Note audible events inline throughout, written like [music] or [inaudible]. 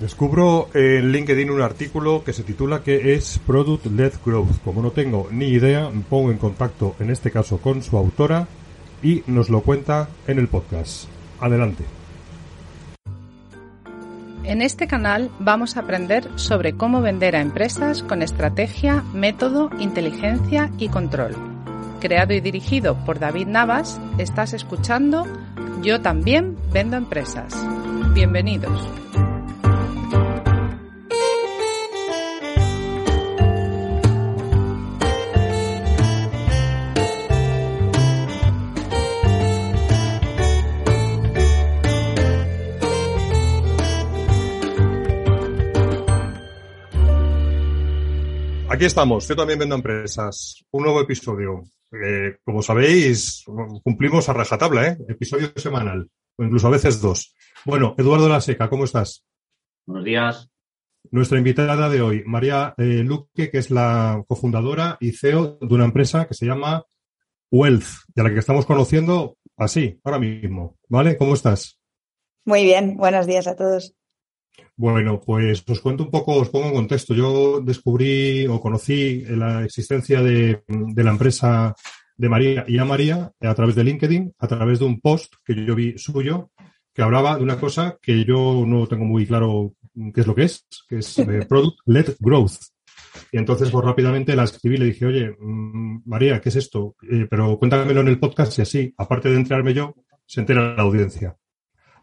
Descubro en LinkedIn un artículo que se titula que es Product Led Growth. Como no tengo ni idea, me pongo en contacto en este caso con su autora y nos lo cuenta en el podcast. Adelante. En este canal vamos a aprender sobre cómo vender a empresas con estrategia, método, inteligencia y control. Creado y dirigido por David Navas, estás escuchando Yo también vendo empresas. Bienvenidos. Aquí estamos, yo también vendo empresas. Un nuevo episodio. Eh, como sabéis, cumplimos a rajatabla, ¿eh? Episodio semanal, o incluso a veces dos. Bueno, Eduardo La Seca, ¿cómo estás? Buenos días. Nuestra invitada de hoy, María eh, Luque, que es la cofundadora y CEO de una empresa que se llama Wealth, de la que estamos conociendo así, ahora mismo. ¿Vale? ¿Cómo estás? Muy bien, buenos días a todos. Bueno, pues os cuento un poco, os pongo en contexto. Yo descubrí o conocí la existencia de, la empresa de María y a María a través de LinkedIn, a través de un post que yo vi suyo, que hablaba de una cosa que yo no tengo muy claro qué es lo que es, que es eh, [laughs] Product Led Growth. Y entonces, pues rápidamente la escribí y le dije, oye, mm, María, ¿qué es esto? Eh, pero cuéntamelo en el podcast y así, aparte de enterarme yo, se entera la audiencia.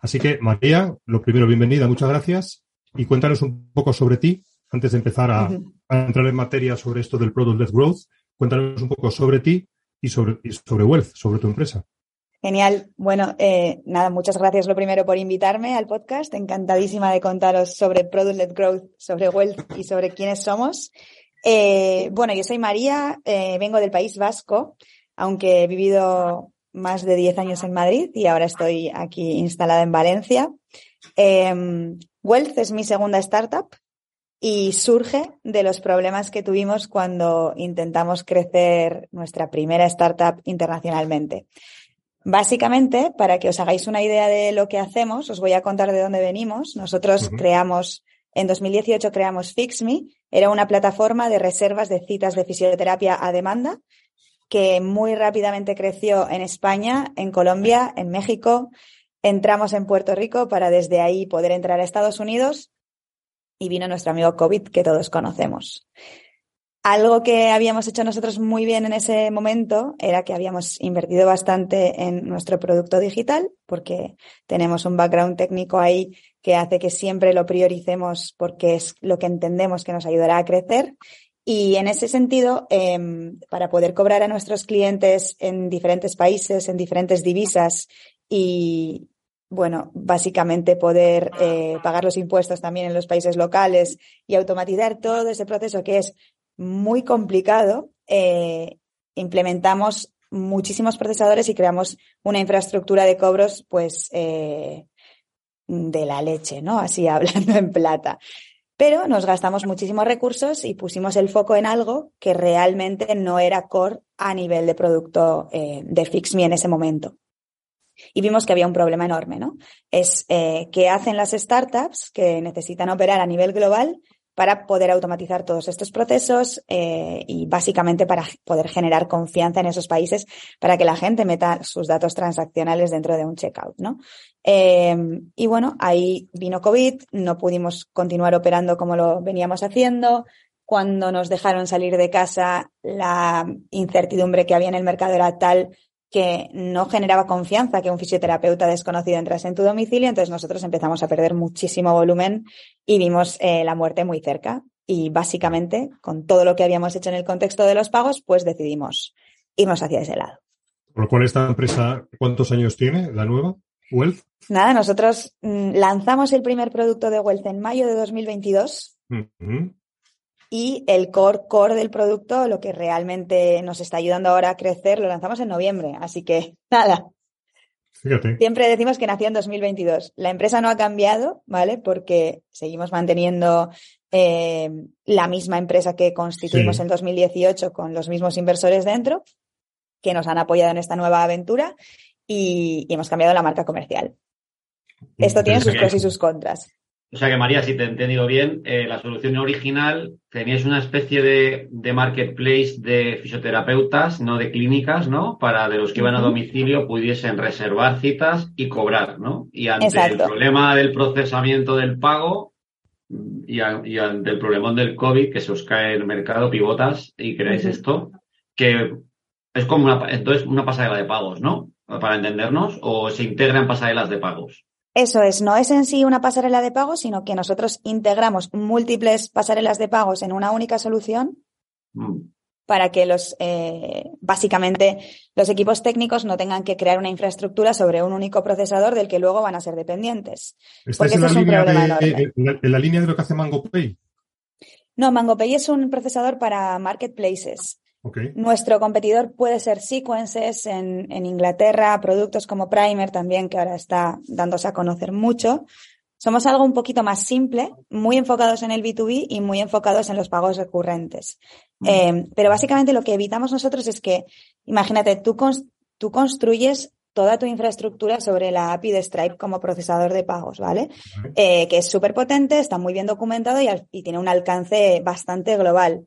Así que, María, lo primero, bienvenida, muchas gracias. Y cuéntanos un poco sobre ti, antes de empezar a, entrar en materia sobre esto del Product Led Growth. Cuéntanos un poco sobre ti y sobre, sobre Wealth, sobre tu empresa. Genial. Bueno, eh, nada, muchas gracias lo primero por invitarme al podcast. Encantadísima de contaros sobre Product Led Growth, sobre Wealth y sobre quiénes somos. Eh, bueno, yo soy María, eh, vengo del País Vasco, aunque he vivido más de 10 años en Madrid y ahora estoy aquí instalada en Valencia. Em, Wealth es mi segunda startup y surge de los problemas que tuvimos cuando intentamos crecer nuestra primera startup internacionalmente. Básicamente, para que os hagáis una idea de lo que hacemos, os voy a contar de dónde venimos. Nosotros creamos, en 2018 creamos FixMe, era una plataforma de reservas de citas de fisioterapia a demanda que muy rápidamente creció en España, en Colombia, en México, Entramos en Puerto Rico para desde ahí poder entrar a Estados Unidos y vino nuestro amigo COVID que todos conocemos. Algo que habíamos hecho nosotros muy bien en ese momento era que habíamos invertido bastante en nuestro producto digital, porque tenemos un background técnico ahí que hace que siempre lo prioricemos porque es lo que entendemos que nos ayudará a crecer. Y en ese sentido, em, para poder cobrar a nuestros clientes en diferentes países, en diferentes divisas y, bueno, básicamente poder eh, pagar los impuestos también en los países locales y automatizar todo ese proceso que es muy complicado, eh, implementamos muchísimos procesadores y creamos una infraestructura de cobros, pues, eh, de la leche, ¿no? Así [laughs] hablando en plata. Pero nos gastamos muchísimos recursos y pusimos el foco en algo que realmente no era core a nivel de producto de FixMe en ese momento y vimos que había un problema enorme, ¿no? Es eh, qué hacen las startups que necesitan operar a nivel global para poder automatizar todos estos procesos eh, y básicamente para poder generar confianza en esos países para que la gente meta sus datos transaccionales dentro de un checkout, ¿no? Em, y bueno, ahí vino COVID, no pudimos continuar operando como lo veníamos haciendo. Cuando nos dejaron salir de casa, la incertidumbre que había en el mercado era tal que no generaba confianza que un fisioterapeuta desconocido entrase en tu domicilio, entonces nosotros empezamos a perder muchísimo volumen y vimos eh, la muerte muy cerca. Y básicamente, con todo lo que habíamos hecho en el contexto de los pagos, pues decidimos irnos hacia ese lado. Por lo cual, esta empresa, ¿cuántos años tiene, la nueva? Wealth. Nada, nosotros mm, lanzamos el primer producto de Wealth en mayo de 2022 y el core core del producto, lo que realmente nos está ayudando ahora a crecer, lo lanzamos en noviembre. Así que [laughs] nada. Siempre decimos que nació en 2022. La empresa no ha cambiado, ¿vale? Porque seguimos manteniendo eh, la misma empresa que constituimos en 2018 con los mismos inversores dentro que nos han apoyado en esta nueva aventura y hemos cambiado la marca comercial. Esto tiene sus pros y sus contras. O sea que María, si te he entendido bien, eh, la solución original tenías una especie de, marketplace de fisioterapeutas, no de clínicas, ¿no? Para de los que iban a domicilio pudiesen reservar citas y cobrar, ¿no? Y ante el problema del procesamiento del pago y, ante el problemón del COVID, que se os cae el mercado, pivotas y creáis esto, que es como una, entonces una pasarela de pagos, ¿no? Para entendernos, o se integran pasarelas de pagos. Eso es, no es en sí una pasarela de pagos, sino que nosotros integramos múltiples pasarelas de pagos en una única solución mm. para que los, eh, básicamente, los equipos técnicos no tengan que crear una infraestructura sobre un único procesador del que luego van a ser dependientes. Porque ese es un problema enorme. En la, línea de lo que hace MangoPay? No, MangoPay es un procesador para marketplaces. Nuestro competidor puede ser Sequences en, Inglaterra, productos como Primer también, que ahora está dándose a conocer mucho. Somos algo un poquito más simple, muy enfocados en el B2B y muy enfocados en los pagos recurrentes. Eh, pero básicamente lo que evitamos nosotros es que, imagínate, tú, tú construyes toda tu infraestructura sobre la API de Stripe como procesador de pagos, ¿vale? Eh, que es súper potente, está muy bien documentado y, tiene un alcance bastante global.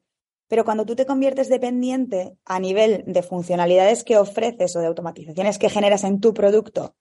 Pero cuando tú te conviertes dependiente a nivel de funcionalidades que ofreces o de automatizaciones que generas en tu producto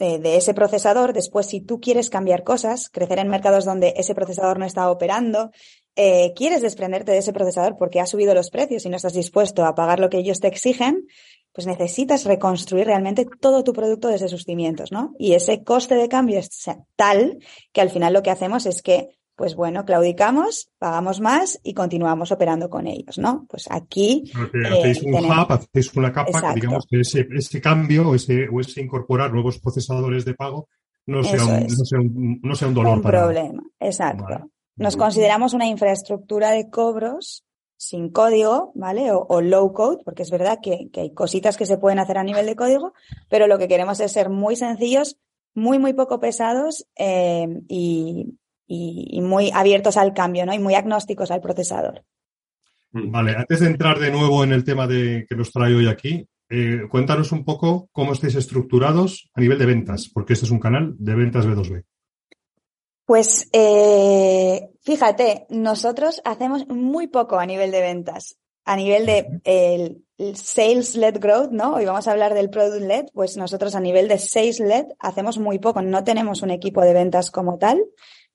de, ese procesador, después si tú quieres cambiar cosas, crecer en mercados donde ese procesador no está operando, eh, quieres desprenderte de ese procesador porque ha subido los precios y no estás dispuesto a pagar lo que ellos te exigen, pues necesitas reconstruir realmente todo tu producto desde sus cimientos, ¿no? Y ese coste de cambio es tal que al final lo que hacemos es que pues bueno, claudicamos, pagamos más y continuamos operando con ellos, ¿no? Pues aquí. hacéis un hub, hacéis una capa, digamos que ese, ese cambio o ese, o ese incorporar nuevos procesadores de pago no sea, un, no sea, un, no sea un dolor un problema, exacto. Nos consideramos una infraestructura de cobros sin código, ¿vale? O, low code, porque es verdad que, que, hay cositas que se pueden hacer a nivel de código, pero lo que queremos es ser muy sencillos, muy, muy poco pesados eh, y, y, muy abiertos al cambio, ¿no? Y muy agnósticos al procesador. Vale, antes de entrar de nuevo en el tema de, que nos trae hoy aquí, eh, cuéntanos un poco cómo estáis estructurados a nivel de ventas, porque este es un canal de ventas B2B. Pues eh, fíjate, nosotros hacemos muy poco a nivel de ventas. A nivel de el, sales-led growth, ¿no? Hoy vamos a hablar del product-led, pues nosotros a nivel de sales-led hacemos muy poco. No tenemos un equipo de ventas como tal.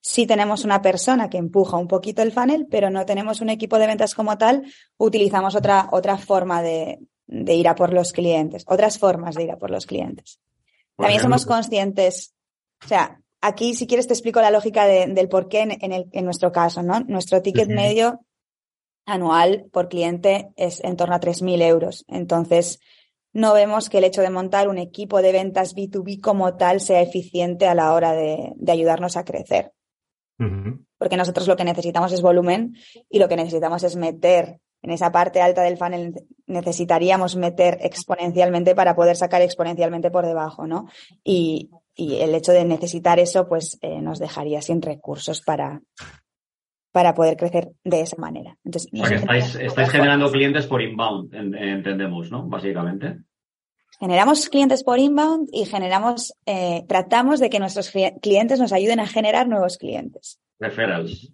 Sí tenemos una persona que empuja un poquito el funnel, pero no tenemos un equipo de ventas como tal. Utilizamos otra, otra forma de, ir a por los clientes, otras formas de ir a por los clientes. También somos conscientes, o sea, aquí si quieres te explico la lógica del por qué en, el, en nuestro caso, ¿no? Nuestro ticket medio anual por cliente es en torno a 3.000 euros. Entonces, no vemos que el hecho de montar un equipo de ventas B2B como tal sea eficiente a la hora de ayudarnos a crecer. Porque nosotros lo que necesitamos es volumen y lo que necesitamos es meter en esa parte alta del funnel necesitaríamos meter exponencialmente para poder sacar exponencialmente por debajo, ¿no? Y, el hecho de necesitar eso, pues eh, nos dejaría sin recursos para, para poder crecer de esa manera. Entonces, o sea, que estáis, generando clientes por inbound, entendemos, ¿no? Básicamente. Generamos clientes por inbound y generamos, eh, tratamos de que nuestros clientes nos ayuden a generar nuevos clientes. Referrals.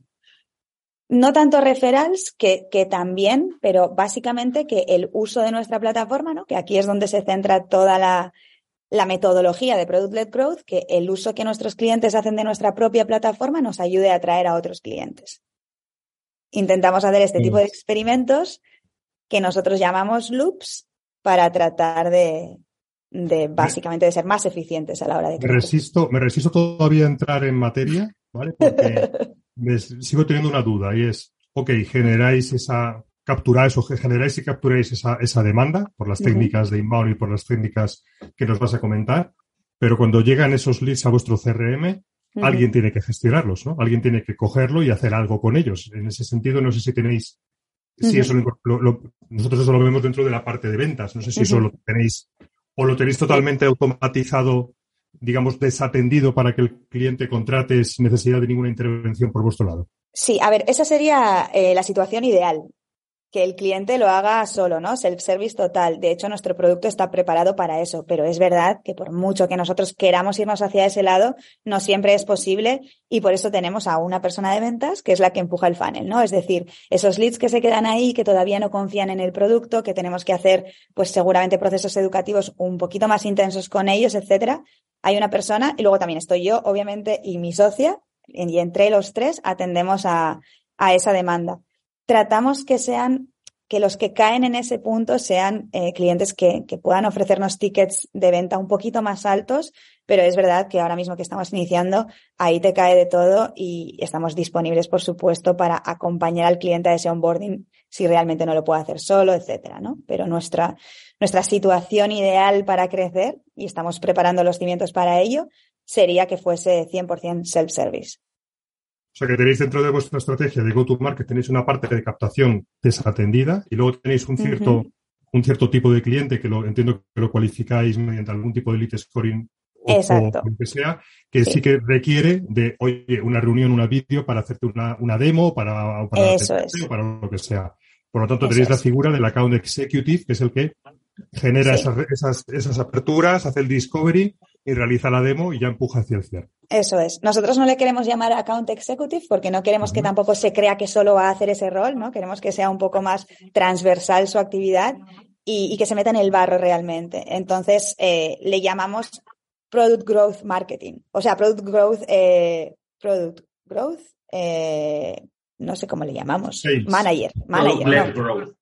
No tanto referrals, que, que también, pero básicamente que el uso de nuestra plataforma, ¿no? que aquí es donde se centra toda la, la metodología de Product-led Growth, que el uso que nuestros clientes hacen de nuestra propia plataforma nos ayude a atraer a otros clientes. Intentamos hacer este tipo de experimentos que nosotros llamamos loops para tratar de, básicamente de ser más eficientes a la hora de me resisto me resisto todavía a entrar en materia vale porque [laughs] sigo teniendo una duda y es ok generáis esa capturáis o generáis y capturáis esa, esa demanda por las técnicas de inbound y por las técnicas que nos vas a comentar pero cuando llegan esos leads a vuestro CRM, alguien tiene que gestionarlos, ¿no? Alguien tiene que cogerlo y hacer algo con ellos. En ese sentido, no sé si tenéis, si eso lo, nosotros eso lo vemos dentro de la parte de ventas. No sé si eso lo tenéis o lo tenéis totalmente automatizado, digamos, desatendido para que el cliente contrate sin necesidad de ninguna intervención por vuestro lado. Sí, a ver, esa sería eh, la situación ideal que el cliente lo haga solo, ¿no? Self-service total. De hecho, nuestro producto está preparado para eso, pero es verdad que por mucho que nosotros queramos irnos hacia ese lado, no siempre es posible y por eso tenemos a una persona de ventas que es la que empuja el funnel, ¿no? Es decir, esos leads que se quedan ahí, que todavía no confían en el producto, que tenemos que hacer, pues seguramente procesos educativos un poquito más intensos con ellos, etcétera. Hay una persona y luego también estoy yo, obviamente, y mi socia, y entre los tres atendemos a, a esa demanda tratamos que sean que los que caen en ese punto sean eh, clientes que, que, puedan ofrecernos tickets de venta un poquito más altos, pero es verdad que ahora mismo que estamos iniciando, ahí te cae de todo y estamos disponibles, por supuesto, para acompañar al cliente a ese onboarding si realmente no lo puede hacer solo, etcétera, ¿no? Pero nuestra, nuestra situación ideal para crecer, y estamos preparando los cimientos para ello, sería que fuese 100% self-service. O sea que tenéis dentro de vuestra estrategia de go-to-market, tenéis una parte de captación desatendida y luego tenéis un cierto, un cierto tipo de cliente que lo entiendo que lo cualificáis mediante algún tipo de lead scoring o, lo que sea, que sí. que requiere de, oye, una reunión, una vídeo para hacerte una, una demo para, para, o para lo que sea. Por lo tanto, tenéis la figura del account executive, que es el que genera esas, esas, esas aperturas, hace el discovery y realiza la demo y ya empuja hacia el cierre. Eso es. Nosotros no le queremos llamar account executive porque no queremos que tampoco se crea que solo va a hacer ese rol, ¿no? Queremos que sea un poco más transversal su actividad y, y que se meta en el barro realmente. Entonces, eh, le llamamos Product Growth Marketing. O sea, Product Growth, eh, Product Growth, eh, no sé cómo le llamamos. Manager. Manager. Product,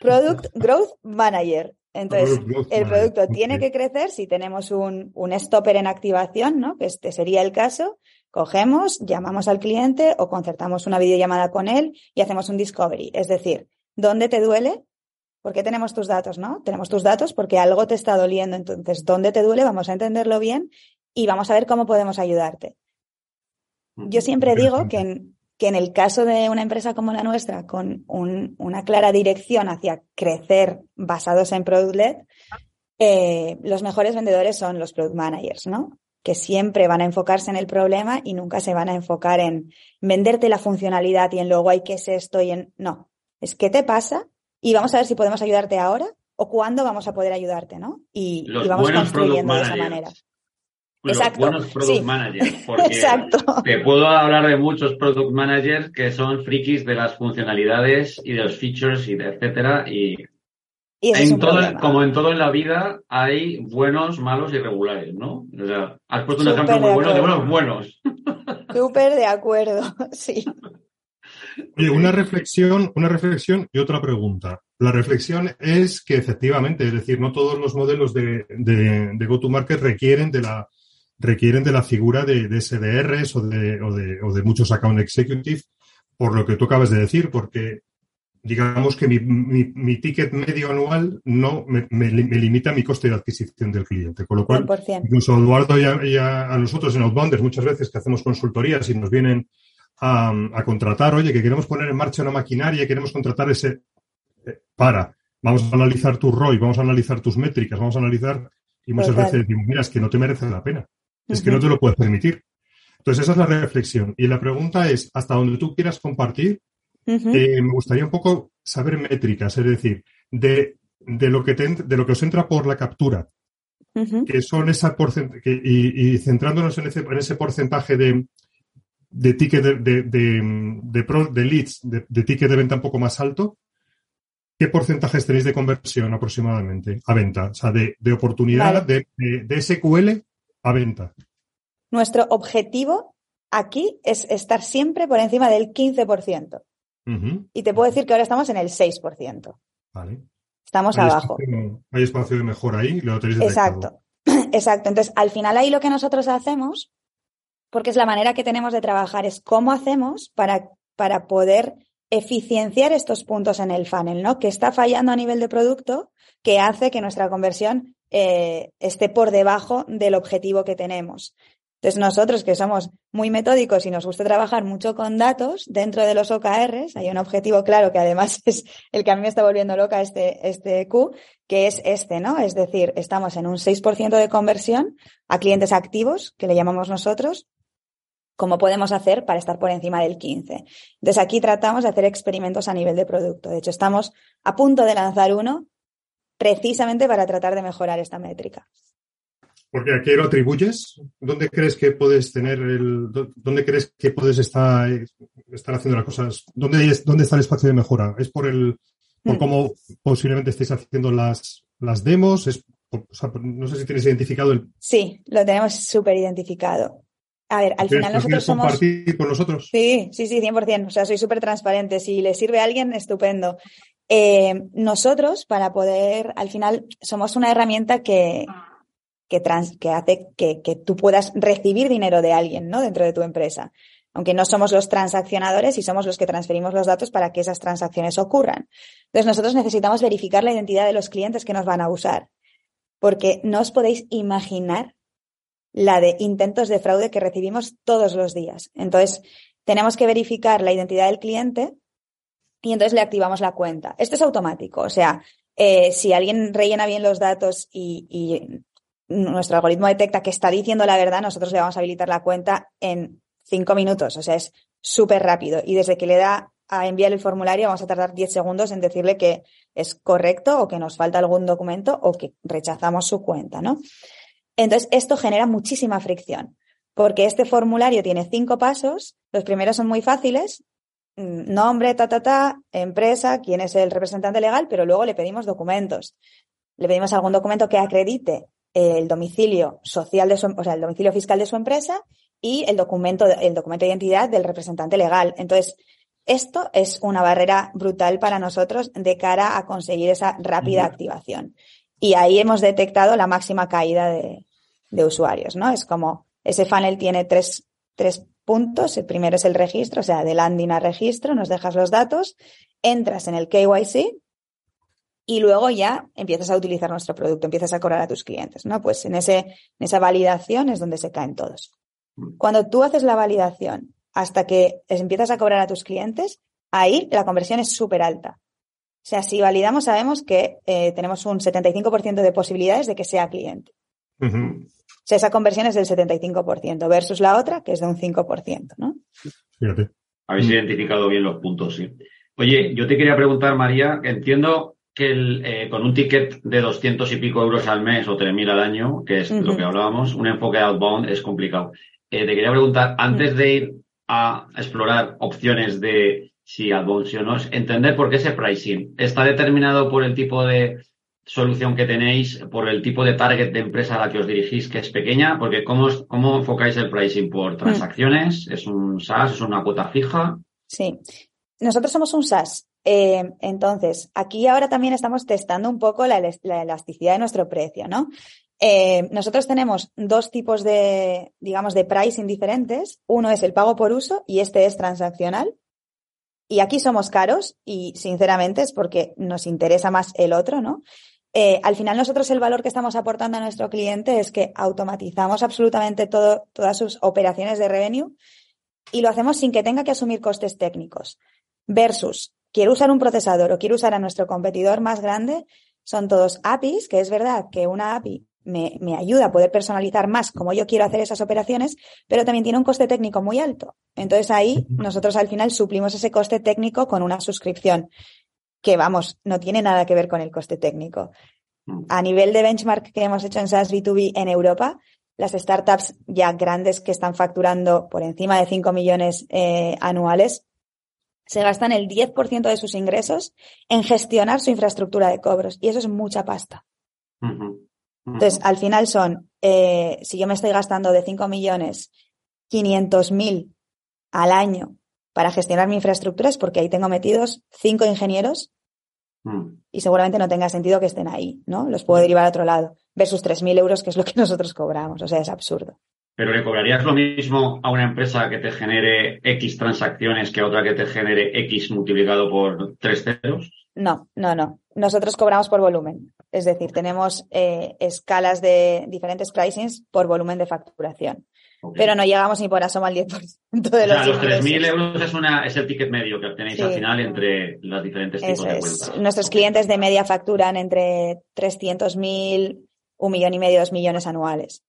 Product Growth Manager. Entonces, el producto tiene que crecer si tenemos un, un stopper en activación, ¿no? Que este sería el caso. Cogemos, llamamos al cliente o concertamos una videollamada con él y hacemos un discovery. Es decir, ¿dónde te duele? ¿Por qué tenemos tus datos, no? Tenemos tus datos porque algo te está doliendo. Entonces, ¿dónde te duele? Vamos a entenderlo bien y vamos a ver cómo podemos ayudarte. Yo siempre digo que en, que en el caso de una empresa como la nuestra, con un, una clara dirección hacia crecer basados en product led, eh, los mejores vendedores son los product managers, ¿no? Que siempre van a enfocarse en el problema y nunca se van a enfocar en venderte la funcionalidad y en luego hay que es esto y en. No. Es qué te pasa y vamos a ver si podemos ayudarte ahora o cuándo vamos a poder ayudarte, ¿no? Y, y vamos construyendo de esa manera los buenos product managers. [laughs] Porque te puedo hablar de muchos product managers que son frikis de las funcionalidades y de los features y de etcétera. Y, en todo, como en todo en la vida hay buenos, malos y regulares, ¿no? O sea, has puesto un ejemplo muy bueno de buenos buenos. Súper de acuerdo, [laughs] sí. [laughs] Oye, una reflexión, una reflexión y otra pregunta. La reflexión es que efectivamente, es decir, no todos los modelos de, de, de go-to-market requieren de la requieren de la figura de, de SDRs o de, o, de, o de muchos account executive, por lo que tú acabas de decir, porque digamos que mi, mi, mi ticket medio anual no me, me, me, limita mi coste de adquisición del cliente. Con lo cual, 100%. incluso Eduardo y a, y a, nosotros en Outbounders, muchas veces que hacemos consultorías y nos vienen a, a, contratar, oye, que queremos poner en marcha una maquinaria queremos contratar ese. Eh, para, vamos a analizar tu ROI, vamos a analizar tus métricas, vamos a analizar. Y muchas Total. veces decimos, mira, es que no te merece la pena. Es que no te lo puedes permitir. Entonces, esa es la reflexión. Y la pregunta es, hasta donde tú quieras compartir, uh -huh. eh, me gustaría un poco saber métricas, es decir, de, de, lo, que te, de lo que os entra por la captura, uh -huh. que son esa porcentaje, y, y, centrándonos en ese, en ese porcentaje de, de ticket de, de, de, de, pro, de leads, de, ticket de venta un poco más alto, ¿qué porcentajes tenéis de conversión aproximadamente a venta? O sea, de, de oportunidad vale. de, SQL a venta. Nuestro objetivo aquí es estar siempre por encima del 15%. Uh -huh. Y te puedo decir que ahora estamos en el 6%. Vale. Estamos hay abajo. Espacio, hay espacio de mejora ahí, lo tenéis Exacto. [clears throat] Exacto. Entonces, al final ahí lo que nosotros hacemos, porque es la manera que tenemos de trabajar, es cómo hacemos para, para poder eficienciar estos puntos en el funnel, ¿no? Que está fallando a nivel de producto, que hace que nuestra conversión eh, esté por debajo del objetivo que tenemos. Entonces, nosotros que somos muy metódicos y nos gusta trabajar mucho con datos dentro de los OKRs, hay un objetivo claro que además [laughs] es el que a mí me está volviendo loca este, este Q, que es este, ¿no? Es decir, estamos en un 6% de conversión a clientes activos, que le llamamos nosotros, ¿Cómo podemos hacer para estar por encima del 15? Entonces aquí tratamos de hacer experimentos a nivel de producto. De hecho, estamos a punto de lanzar uno precisamente para tratar de mejorar esta métrica. Porque aquí lo atribuyes. ¿Dónde crees que puedes tener el, dónde crees que puedes estar, estar haciendo las cosas? ¿Dónde, es, ¿Dónde está el espacio de mejora? ¿Es por el, por hmm. cómo posiblemente estéis haciendo las, las demos? Es, no sé si tienes identificado el. Sí, lo tenemos súper identificado. A ver, al final nosotros somos. compartir con nosotros? Sí, sí, sí, 100%. O sea, soy súper transparente. Si le sirve a alguien, estupendo. Eh, nosotros, para poder, al final, somos una herramienta que, que, que hace que, que, tú puedas recibir dinero de alguien, ¿no? Dentro de tu empresa. Aunque no somos los transaccionadores y somos los que transferimos los datos para que esas transacciones ocurran. Entonces, nosotros necesitamos verificar la identidad de los clientes que nos van a usar. Porque no os podéis imaginar la de intentos de fraude que recibimos todos los días. Entonces, tenemos que verificar la identidad del cliente y entonces le activamos la cuenta. Esto es automático, o sea, eh, si alguien rellena bien los datos y, nuestro algoritmo detecta que está diciendo la verdad, nosotros le vamos a habilitar la cuenta en cinco minutos, o sea, es súper rápido. Y desde que le da a enviar el formulario, vamos a tardar diez segundos en decirle que es correcto o que nos falta algún documento o que rechazamos su cuenta, ¿no? Entonces, esto genera muchísima fricción, porque este formulario tiene cinco pasos, los primeros son muy fáciles, nombre, ta, ta, ta, empresa, quién es el representante legal, pero luego le pedimos documentos. Le pedimos algún documento que acredite el domicilio social de su, o sea, el domicilio fiscal de su empresa y el documento, el documento de identidad del representante legal. Entonces, esto es una barrera brutal para nosotros de cara a conseguir esa rápida activación. Y ahí hemos detectado la máxima caída de, usuarios, ¿no? Es como ese funnel tiene tres, tres puntos. El primero es el registro, o sea, de landing a registro, nos dejas los datos, entras en el KYC y luego ya empiezas a utilizar nuestro producto, empiezas a cobrar a tus clientes, ¿no? Pues en, ese, en esa validación es donde se caen todos. Cuando tú haces la validación hasta que empiezas a cobrar a tus clientes, ahí la conversión es súper alta. O sea, si validamos, sabemos que eh, tenemos un 75% de posibilidades de que sea cliente. Sea, esa conversión es del 75% versus la otra, que es de un 5%, ¿no? Fíjate. Habéis identificado bien los puntos, sí. Oye, yo te quería preguntar, María, que entiendo que eh, con un ticket de 200 y pico euros al mes o 3.000 al año, que es lo que hablábamos, un enfoque outbound es complicado. Eh, te quería preguntar, antes de ir a explorar opciones de si advance o no, es entender por qué ese pricing está determinado por el tipo de solución que tenéis, por el tipo de target de empresa a la que os dirigís, que es pequeña, porque ¿cómo, cómo enfocáis el pricing? ¿Por mm. transacciones? ¿Es un SaaS? ¿Es una cuota fija? Sí. Nosotros somos un SaaS. Eh, entonces, aquí ahora también estamos testando un poco la, elasticidad de nuestro precio, ¿no? Eh, nosotros tenemos dos tipos de, digamos, de pricing diferentes. Uno es el pago por uso y este es transaccional. Y aquí somos caros y sinceramente es porque nos interesa más el otro, ¿no? Eh, al final nosotros el valor que estamos aportando a nuestro cliente es que automatizamos absolutamente todo, todas sus operaciones de revenue y lo hacemos sin que tenga que asumir costes técnicos. Versus, quiero usar un procesador o quiero usar a nuestro competidor más grande, son todos APIs, que es verdad que una API me, me, ayuda a poder personalizar más como yo quiero hacer esas operaciones, pero también tiene un coste técnico muy alto. Entonces ahí nosotros al final suplimos ese coste técnico con una suscripción que vamos, no tiene nada que ver con el coste técnico. A nivel de benchmark que hemos hecho en SaaS B2B en Europa, las startups ya grandes que están facturando por encima de 5 millones eh, anuales se gastan el 10% de sus ingresos en gestionar su infraestructura de cobros y eso es mucha pasta. Entonces, al final son, eh, si yo me estoy gastando de 5 millones 500 mil al año para gestionar mi infraestructura es porque ahí tengo metidos cinco ingenieros mm. y seguramente no tenga sentido que estén ahí, ¿no? Los puedo derivar a otro lado versus 3.000 euros, que es lo que [laughs] nosotros cobramos. O sea, es absurdo. Pero ¿le cobrarías lo mismo a una empresa que te genere X transacciones que a otra que te genere X multiplicado por tres ceros? No, no, no. nosotros cobramos por volumen. Es decir, tenemos eh, escalas de diferentes pricings por volumen de facturación. Pero no llegamos ni por asomo al 10% de los O sea, los 3.000 euros es, una, es el ticket medio que obtenéis al final entre los diferentes tipos de es. cuentas. Nuestros clientes de media facturan entre 300.000, un millón y medio, dos millones anuales.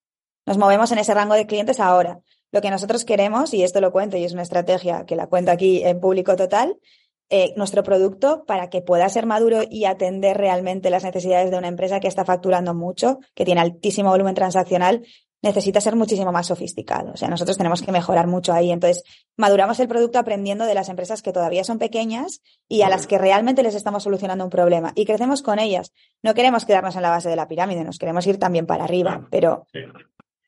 Nos movemos en ese rango de clientes ahora. Lo que nosotros queremos, y esto lo cuento y es una estrategia que la cuento aquí en público total, eh, nuestro producto para que pueda ser maduro y atender realmente las necesidades de una empresa que está facturando mucho, que tiene altísimo volumen transaccional, necesita ser muchísimo más sofisticado. O sea, nosotros tenemos que mejorar mucho ahí. Entonces, maduramos el producto aprendiendo de las empresas que todavía son pequeñas y a las que realmente les estamos solucionando un problema. Y crecemos con ellas. No queremos quedarnos en la base de la pirámide, nos queremos ir también para arriba, pero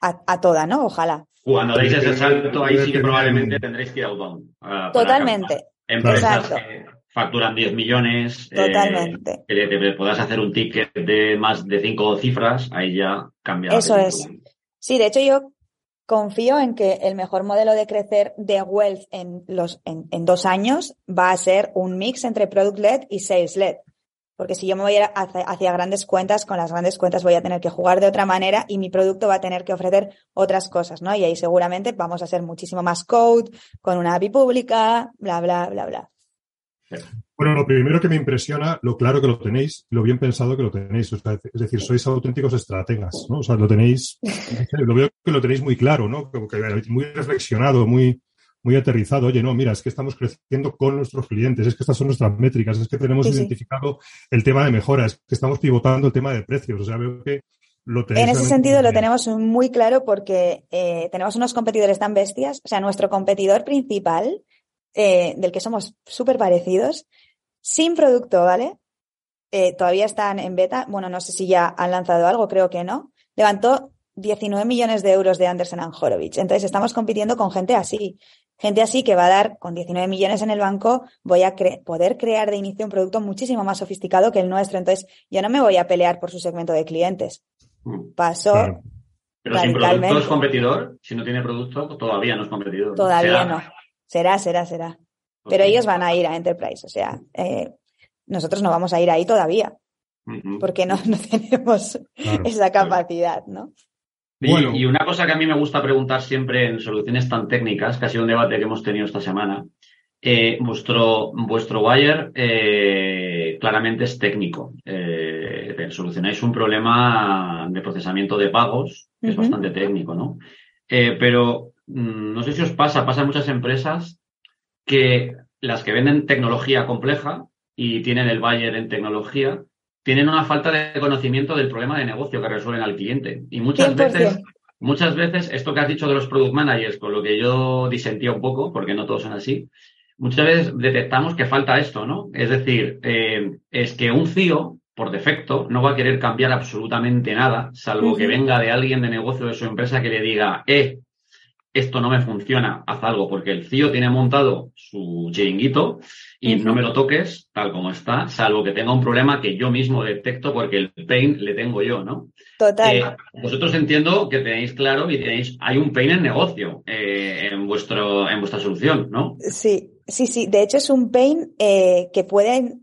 a, a toda, ¿no? Ojalá. Cuando deis ese salto, ahí sí que probablemente tendréis que ir outbound. ah, para Totalmente. Empresas Exacto. que facturan 10 millones, eh, Totalmente. que te, puedas hacer un ticket de más de cinco cifras, ahí ya cambia. Eso es. Sí, de hecho yo confío en que el mejor modelo de crecer de wealth en, los, en, en dos años va a ser un mix entre product-led y sales-led. Porque si yo me voy a ir hacia, hacia grandes cuentas, con las grandes cuentas voy a tener que jugar de otra manera y mi producto va a tener que ofrecer otras cosas, ¿no? Y ahí seguramente vamos a ser muchísimo más code, con una API pública, bla, bla, bla, bla. Bueno, lo primero que me impresiona, lo claro que lo tenéis, lo bien pensado que lo tenéis. O sea, es decir, sois auténticos estrategas, ¿no? O sea, lo tenéis, [laughs] lo veo que lo tenéis muy claro, ¿no? Como que muy reflexionado, muy, muy aterrizado. Oye, no, mira, es que estamos creciendo con nuestros clientes, es que estas son nuestras métricas, es que tenemos Sí, sí. identificado el tema de mejora, es que estamos pivotando el tema de precios. O sea, veo que lo tenéis. En ese sentido lo tenemos muy claro porque eh, tenemos unos competidores tan bestias. O sea, nuestro competidor principal, eh, del que somos súper parecidos, sin producto, ¿vale? Eh, todavía están en beta. Bueno, no sé si ya han lanzado algo, creo que no. Levantó 19 millones de euros de Anderson and Horowitz. Entonces estamos compitiendo con gente así. Gente así que va a dar, con 19 millones en el banco, voy a cre- poder crear de inicio un producto muchísimo más sofisticado que el nuestro. Entonces, yo no me voy a pelear por su segmento de clientes. Mm. Pasó Claro. Pero sin producto es competidor. Si no tiene producto, todavía no es competidor. Todavía Será. no. Será, será, será. Pero ellos van a ir a Enterprise. O sea, eh, nosotros no vamos a ir ahí todavía porque no, no [laughs] tenemos Claro. esa capacidad, ¿no? Y, Bueno. y una cosa que a mí me gusta preguntar siempre en soluciones tan técnicas, que ha sido un debate que hemos tenido esta semana, eh, vuestro, vuestro wire eh, claramente es técnico. Eh, solucionáis un problema de procesamiento de pagos, que es bastante técnico, ¿no? Eh, pero mm, no sé si os pasa, pasa en muchas empresas que las que venden tecnología compleja y tienen el buyer en tecnología, tienen una falta de conocimiento del problema de negocio que resuelven al cliente. Y muchas 100%. veces, muchas veces, esto que has dicho de los product managers, con lo que yo disentía un poco, porque no todos son así, muchas veces detectamos que falta esto, ¿no? Es decir, eh, es que un CIO, por defecto, no va a querer cambiar absolutamente nada, salvo que venga de alguien de negocio de su empresa que le diga, eh, esto no me funciona, haz algo, porque el CIO tiene montado su chiringuito y no me lo toques tal como está, salvo que tenga un problema que yo mismo detecto porque el pain le tengo yo, ¿no? Total. Eh, vosotros entiendo que tenéis claro y tenéis, hay un pain en negocio eh, en vuestro, en vuestra solución, ¿no? Sí, sí, sí. De hecho, es un pain eh, que puede,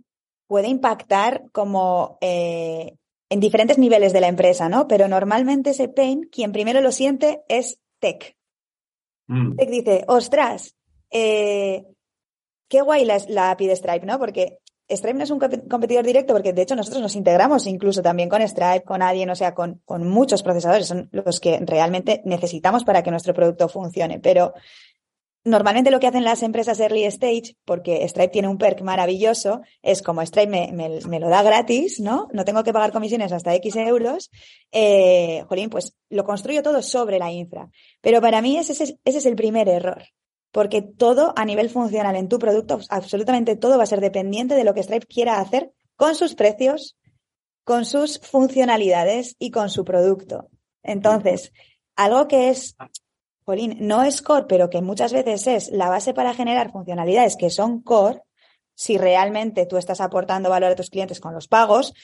puede impactar como en diferentes niveles de la empresa, ¿no? Pero normalmente ese pain, quien primero lo siente es tech. Mm, dice, ostras, eh, qué guay la, la API de Stripe, ¿no? Porque Stripe no es un compe- competidor directo, porque de hecho nosotros nos integramos incluso también con Stripe, con Adyen, o sea, con, con muchos procesadores, son los que realmente necesitamos para que nuestro producto funcione. Pero normalmente lo que hacen las empresas early stage, porque Stripe tiene un perk maravilloso, es como Stripe me, lo da gratis, ¿no? No tengo que pagar comisiones hasta X euros, eh, jolín, pues lo construyo todo sobre la infra. Pero para mí ese, es- ese es el primer error. Porque todo a nivel funcional en tu producto, absolutamente todo va a ser dependiente de lo que Stripe quiera hacer con sus precios, con sus funcionalidades y con su producto. Entonces, algo que es, Jolín, no es core, pero que muchas veces es la base para generar funcionalidades que son core, si realmente tú estás aportando valor a tus clientes con los pagos,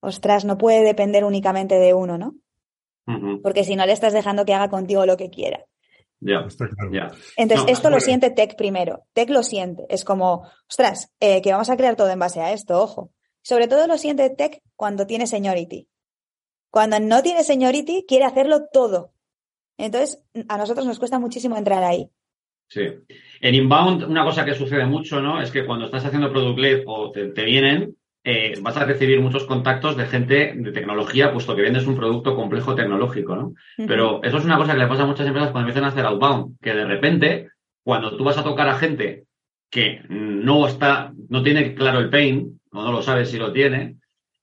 ostras, no puede depender únicamente de uno, ¿no? Porque si no le estás dejando que haga contigo lo que quiera. Ya, Está claro. ya. Entonces, No, esto lo siente Tech primero. Tech lo siente. Es como, ostras, eh, que vamos a crear todo en base a esto, ojo. Sobre todo lo siente tech cuando tiene seniority. Cuando no tiene seniority, quiere hacerlo todo. Entonces, a nosotros nos cuesta muchísimo entrar ahí. Sí. En inbound, una cosa que sucede mucho, ¿no? Es que cuando estás haciendo product led o te, vienen, eh, vas a recibir muchos contactos de gente de tecnología, puesto que vendes un producto complejo tecnológico, ¿no? Pero eso es una cosa que le pasa a muchas empresas cuando empiezan a hacer outbound, que de repente, cuando tú vas a tocar a gente que no está, no tiene claro el pain, o no lo sabe si lo tiene,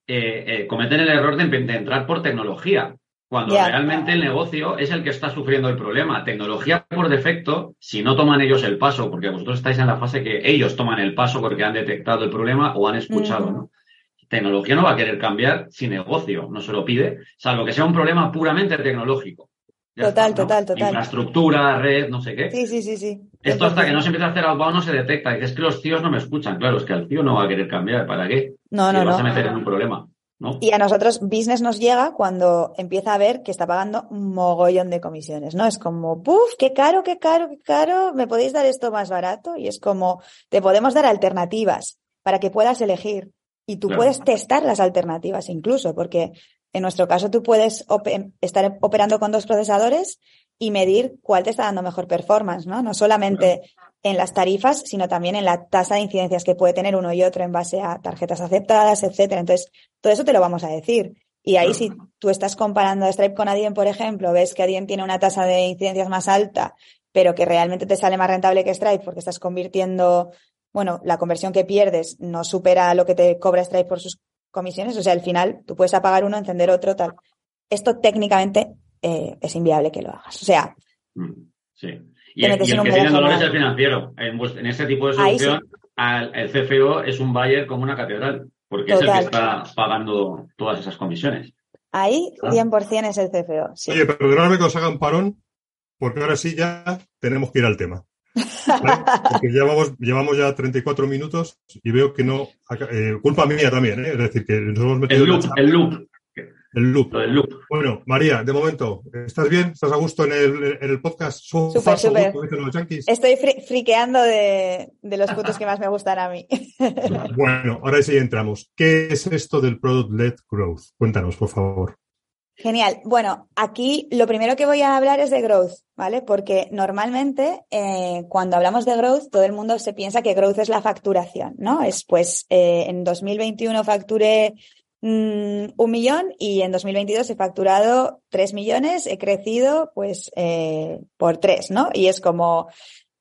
eh, eh, cometen el error de, entrar por tecnología, cuando realmente el negocio es el que está sufriendo el problema. Tecnología por defecto, si no toman ellos el paso, porque vosotros estáis en la fase que ellos toman el paso porque han detectado el problema o han escuchado, ¿no? Tecnología no va a querer cambiar si negocio no se lo pide, salvo que sea un problema puramente tecnológico. total, total, total. Infraestructura, red, no sé qué. Sí, sí, sí, sí. Esto hasta que no se empieza a hacer outbound no se detecta. es que los tíos no me escuchan. Claro, es que el tío no va a querer cambiar. ¿Para qué? No, no, no. vas a meter en un problema. ¿No? Y a nosotros business nos llega cuando empieza a ver que está pagando un mogollón de comisiones, ¿no? Es como, ¡puf! ¡Qué caro, qué caro, qué caro! ¿Me podéis dar esto más barato? Y es como, te podemos dar alternativas para que puedas elegir. Y tú puedes testar las alternativas incluso, porque en nuestro caso tú puedes estar operando con dos procesadores y medir cuál te está dando mejor performance, ¿no? No solamente en las tarifas, sino también en la tasa de incidencias que puede tener uno y otro en base a tarjetas aceptadas, etcétera. Entonces, todo eso te lo vamos a decir. Y ahí, si tú estás comparando a Stripe con Adyen, por ejemplo, ves que Adyen tiene una tasa de incidencias más alta, pero que realmente te sale más rentable que Stripe porque estás convirtiendo, bueno, la conversión que pierdes no supera lo que te cobra Stripe por sus comisiones. O sea, al final tú puedes apagar uno, encender otro, tal. Esto técnicamente eh, es inviable que lo hagas. O sea. Mm, sí. Y, el, que tiene dolor es el financiero. En, este tipo de solución, el CFO es un buyer como una catedral, porque es el que está pagando todas esas comisiones. Ahí 100% ah. es el CFO. Sí. Oye, perdóname que os haga un parón, porque ahora sí ya tenemos que ir al tema. [laughs] Porque llevamos, llevamos ya 34 minutos y veo que no. Eh, culpa mía también, ¿eh? es decir, que nos hemos metido. El loop, el loop. El loop. Bueno, María, de momento, ¿estás bien? ¿Estás a gusto en el, en el podcast? Súper, súper. Estoy friqueando de, de, los puntos que más me gustan a mí. [laughs] bueno, ahora sí entramos. ¿Qué es esto del Product-Led Growth? Cuéntanos, por favor. Genial. Bueno, aquí lo primero que voy a hablar es de growth, ¿vale? Porque normalmente eh, cuando hablamos de growth, todo el mundo se piensa que growth es la facturación, ¿no? Es pues eh, en 2021 facturé un millón y en 2022 he facturado tres millones, he crecido pues eh, por tres, ¿no? Y es como,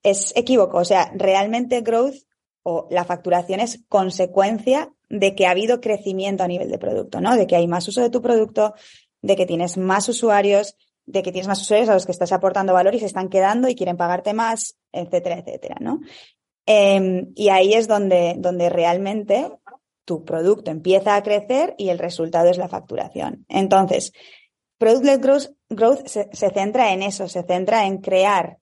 es equívoco, o sea, realmente growth o la facturación es consecuencia de que ha habido crecimiento a nivel de producto, ¿no? De que hay más uso de tu producto, de que tienes más usuarios, de que tienes más usuarios a los que estás aportando valor y se están quedando y quieren pagarte más, etcétera, etcétera, ¿no? Em, y ahí es donde, donde realmente tu producto empieza a crecer y el resultado es la facturación. Entonces, Product-led growth, se, centra en eso, se centra en crear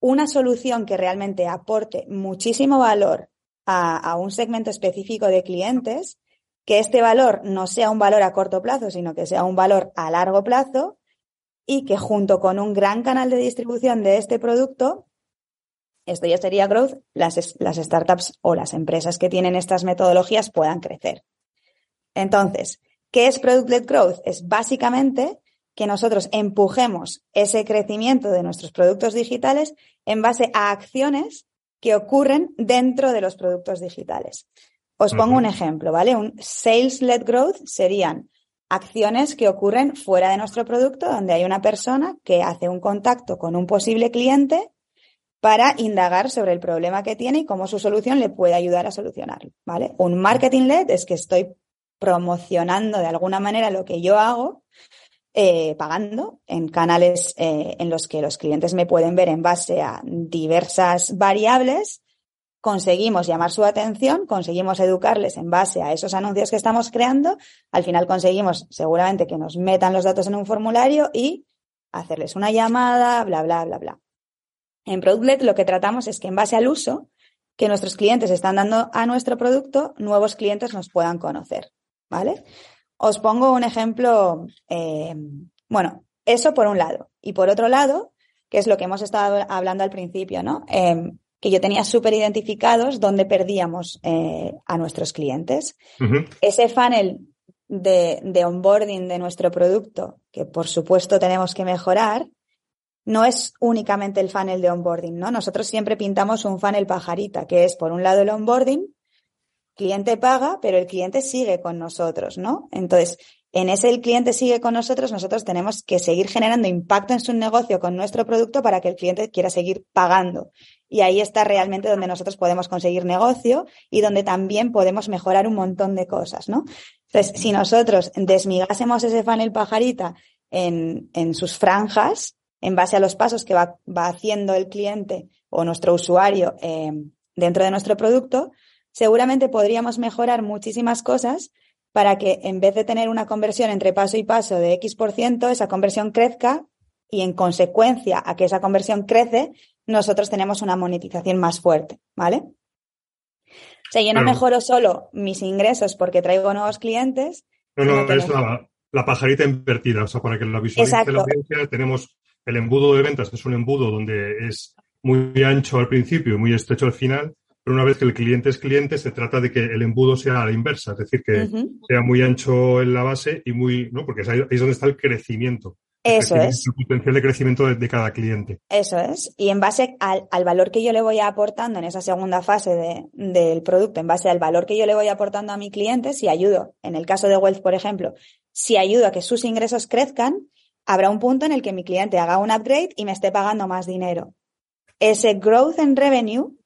una solución que realmente aporte muchísimo valor a, un segmento específico de clientes, que este valor no sea un valor a corto plazo, sino que sea un valor a largo plazo y que junto con un gran canal de distribución de este producto esto ya sería growth, las, las startups o las empresas que tienen estas metodologías puedan crecer. Entonces, ¿qué es Product-led Growth? Es básicamente que nosotros empujemos ese crecimiento de nuestros productos digitales en base a acciones que ocurren dentro de los productos digitales. Os pongo un ejemplo, ¿vale? Un sales-led growth serían acciones que ocurren fuera de nuestro producto, donde hay una persona que hace un contacto con un posible cliente para indagar sobre el problema que tiene y cómo su solución le puede ayudar a solucionarlo, ¿vale? Un marketing led es que estoy promocionando de alguna manera lo que yo hago, eh, pagando en canales eh, en los que los clientes me pueden ver en base a diversas variables, conseguimos llamar su atención, conseguimos educarles en base a esos anuncios que estamos creando, al final conseguimos seguramente que nos metan los datos en un formulario y hacerles una llamada, bla, bla, bla, bla. En Productlet lo que tratamos es que en base al uso que nuestros clientes están dando a nuestro producto, nuevos clientes nos puedan conocer, ¿vale? Os pongo un ejemplo, eh, bueno, eso por un lado. Y por otro lado, que es lo que hemos estado hablando al principio, ¿no? Em, que yo tenía súper identificados donde perdíamos eh, a nuestros clientes. Ese funnel de, de onboarding de nuestro producto, que por supuesto tenemos que mejorar, no es únicamente el funnel de onboarding, ¿no? Nosotros siempre pintamos un funnel pajarita, que es por un lado el onboarding, cliente paga, pero el cliente sigue con nosotros, ¿no? Entonces, en ese el cliente sigue con nosotros, nosotros tenemos que seguir generando impacto en su negocio con nuestro producto para que el cliente quiera seguir pagando. Y ahí está realmente donde nosotros podemos conseguir negocio y donde también podemos mejorar un montón de cosas, ¿no? Entonces, si nosotros desmigásemos ese funnel pajarita en, en sus franjas, en base a los pasos que va, va haciendo el cliente o nuestro usuario eh, dentro de nuestro producto, seguramente podríamos mejorar muchísimas cosas para que en vez de tener una conversión entre paso y paso de X por ciento, esa conversión crezca y en consecuencia a que esa conversión crece, nosotros tenemos una monetización más fuerte, ¿vale? O sea, yo no mejoro solo mis ingresos porque traigo nuevos clientes. No, no, es la, pajarita invertida. O sea, para que la visualice la audiencia, tenemos el embudo de ventas, es un embudo donde es muy ancho al principio y muy estrecho al final, pero una vez que el cliente es cliente, se trata de que el embudo sea a la inversa, es decir, que sea muy ancho en la base y muy, ¿no? Porque ahí, es donde está el crecimiento. Eso es. El potencial de crecimiento de, cada cliente. Eso es. Y en base al, valor que yo le voy aportando en esa segunda fase del producto, en base al valor que yo le voy aportando a mi cliente, si ayudo, en el caso de Wealth, por ejemplo, si ayudo a que sus ingresos crezcan, habrá un punto en el que mi cliente haga un upgrade y me esté pagando más dinero. Ese growth en revenue,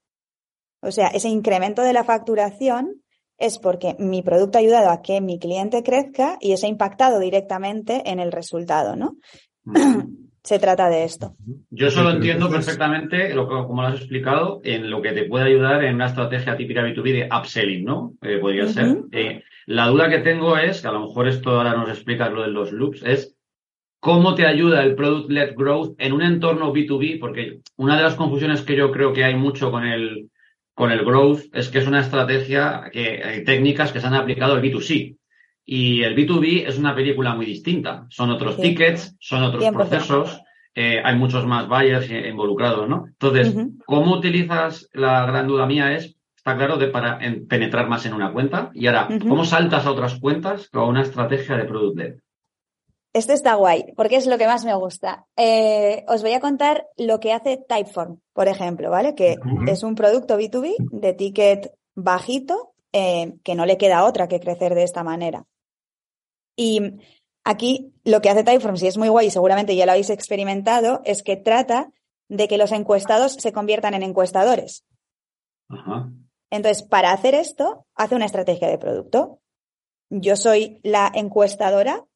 o sea, ese incremento de la facturación, es porque mi producto ha ayudado a que mi cliente crezca y eso ha impactado directamente en el resultado, ¿no? [clears throat] Se trata de esto. Yo solo entiendo perfectamente, lo como lo has explicado, en lo que te puede ayudar en una estrategia típica B2B de upselling, ¿no? Eh, podría ser. Eh, la duda que tengo es, que a lo mejor esto ahora nos explicas lo de los loops, es ¿Cómo te ayuda el Product-Led Growth en un entorno B2B? Porque una de las confusiones que yo creo que hay mucho con el, con el growth es que es una estrategia que hay técnicas que se han aplicado al B2C. Y el B2B es una película muy distinta. Son otros tickets, son otros procesos, eh, hay muchos más buyers involucrados, ¿no? Entonces, ¿cómo utilizas, la gran duda mía es, está claro, de para penetrar más en una cuenta? Y ahora, ¿cómo saltas a otras cuentas con una estrategia de product-led? Esto está guay, porque es lo que más me gusta. Eh, os voy a contar lo que hace Typeform, por ejemplo, ¿vale? Que es un producto B2B de ticket bajito, eh, que no le queda otra que crecer de esta manera. Y aquí lo que hace Typeform, si es muy guay seguramente ya lo habéis experimentado, es que trata de que los encuestados se conviertan en encuestadores. Entonces, para hacer esto, hace una estrategia de producto. Yo soy la encuestadora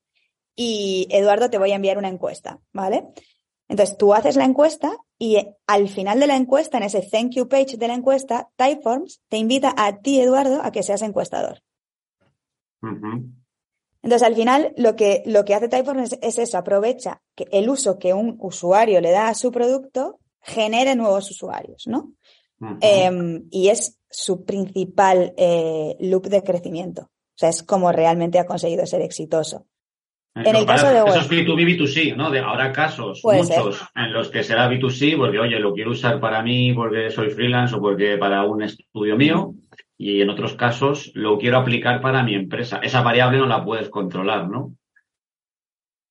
y Eduardo te voy a enviar una encuesta, ¿vale? Entonces tú haces la encuesta y al final de la encuesta, en ese thank you page de la encuesta, Typeforms te invita a ti, Eduardo, a que seas encuestador. Entonces, al final, lo que, lo que hace Typeforms es, eso, aprovecha que el uso que un usuario le da a su producto genere nuevos usuarios, ¿no? Em, y es su principal eh, loop de crecimiento. O sea, es como realmente ha conseguido ser exitoso. En el caso de Eso es B2B, B2C, ¿no? De, habrá casos, muchos, en los que será B2C porque, oye, lo quiero usar para mí porque soy freelance o porque para un estudio mío. Y en otros casos lo quiero aplicar para mi empresa. Esa variable no la puedes controlar, ¿no?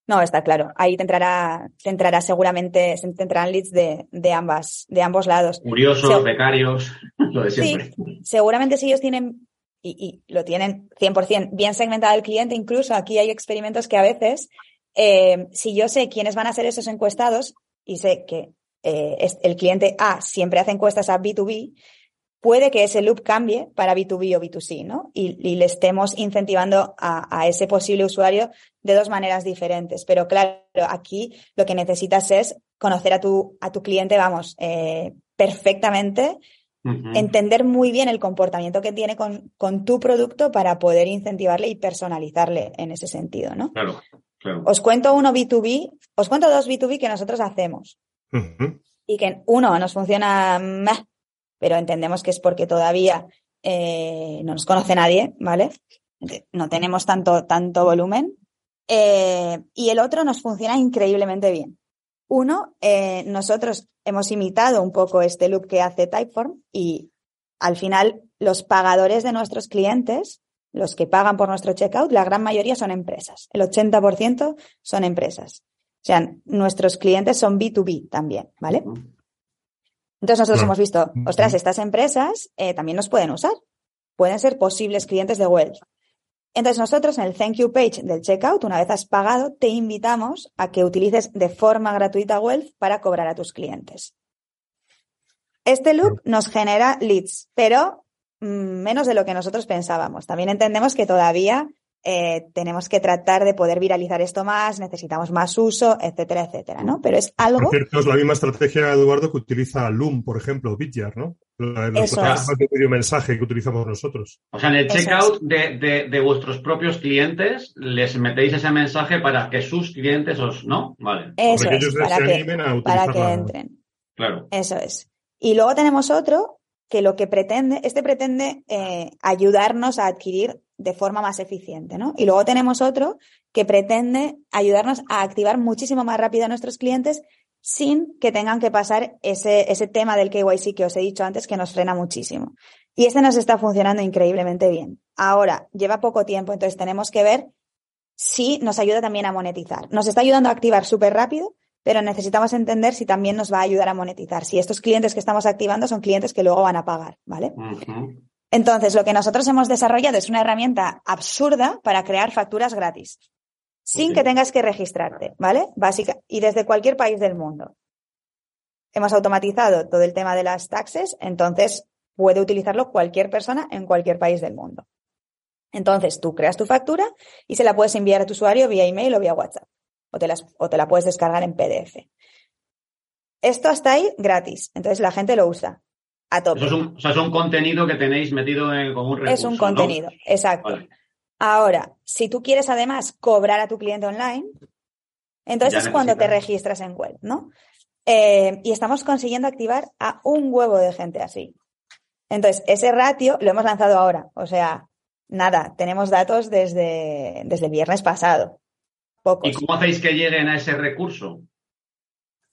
No, está claro. Ahí te entrará, te entrará seguramente, te entrarán leads de, de ambas, de ambos lados. Curiosos, becarios, [laughs] lo de siempre. Sí, seguramente si ellos tienen y, lo tienen 100% bien segmentado el cliente, incluso aquí hay experimentos que a veces, eh, si yo sé quiénes van a ser esos encuestados y sé que eh, el cliente A siempre hace encuestas a B2B, puede que ese loop cambie para B2B o B2C, ¿no? Y, le estemos incentivando a, ese posible usuario de dos maneras diferentes. Pero claro, aquí lo que necesitas es conocer a tu, a tu cliente, vamos, eh, perfectamente entender muy bien el comportamiento que tiene con, con, tu producto para poder incentivarle y personalizarle en ese sentido, ¿no? Claro, claro. Os cuento uno B2B, os cuento dos B2B que nosotros hacemos. Y que uno nos funciona pero entendemos que es porque todavía eh, no nos conoce nadie, ¿vale? No tenemos tanto, tanto volumen. Eh, y el otro nos funciona increíblemente bien. Uno, eh, nosotros hemos imitado un poco este loop que hace Typeform y al final los pagadores de nuestros clientes, los que pagan por nuestro checkout, la gran mayoría son empresas. El 80% son empresas. O sea, nuestros clientes son B2B también, ¿vale? Entonces nosotros hemos visto, ostras, estas empresas eh, también nos pueden usar. Pueden ser posibles clientes de Wealth. Entonces nosotros en el thank you page del checkout, una vez has pagado, te invitamos a que utilices de forma gratuita Wealth para cobrar a tus clientes. Este loop nos genera leads, pero mm, menos de lo que nosotros pensábamos. También entendemos que todavía eh, tenemos que tratar de poder viralizar esto más, necesitamos más uso, etcétera, etcétera, ¿no? Pero es algo. Por cierto, es la misma estrategia, Eduardo, que utiliza Loom, por ejemplo, Bitjar, ¿no? Los programas de video mensaje que utilizamos nosotros. O sea, en el checkout de, de, de, vuestros propios clientes les metéis ese mensaje para que sus clientes os, ¿no? Vale. Eso es, para, que, para que entren. Claro. Eso es. Y luego tenemos otro que lo que pretende, este pretende eh, ayudarnos a adquirir de forma más eficiente, ¿no? Y luego tenemos otro que pretende ayudarnos a activar muchísimo más rápido a nuestros clientes sin que tengan que pasar ese, ese tema del KYC que os he dicho antes que nos frena muchísimo. Y este nos está funcionando increíblemente bien. Ahora, lleva poco tiempo, entonces tenemos que ver si nos ayuda también a monetizar. Nos está ayudando a activar súper rápido, pero necesitamos entender si también nos va a ayudar a monetizar. Si estos clientes que estamos activando son clientes que luego van a pagar, ¿vale? Entonces, lo que nosotros hemos desarrollado es una herramienta absurda para crear facturas gratis, sin que tengas que registrarte, ¿vale? Básica, y desde cualquier país del mundo. Hemos automatizado todo el tema de las taxes, entonces puede utilizarlo cualquier persona en cualquier país del mundo. Entonces, tú creas tu factura y se la puedes enviar a tu usuario vía email o vía WhatsApp, o te, las, o te la puedes descargar en PDF. Esto está ahí gratis, entonces la gente lo usa a tope. es un, o sea, es un contenido que tenéis metido en, como un recurso, Es un contenido, ¿no? exacto. Vale. Ahora, si tú quieres además cobrar a tu cliente online, entonces Ya es cuando te registras en web, ¿no? Eh, y estamos consiguiendo activar a un huevo de gente así. Entonces, ese ratio lo hemos lanzado ahora. O sea, nada, tenemos datos desde, desde el viernes pasado. Pocos. ¿Y cómo hacéis que lleguen a ese recurso?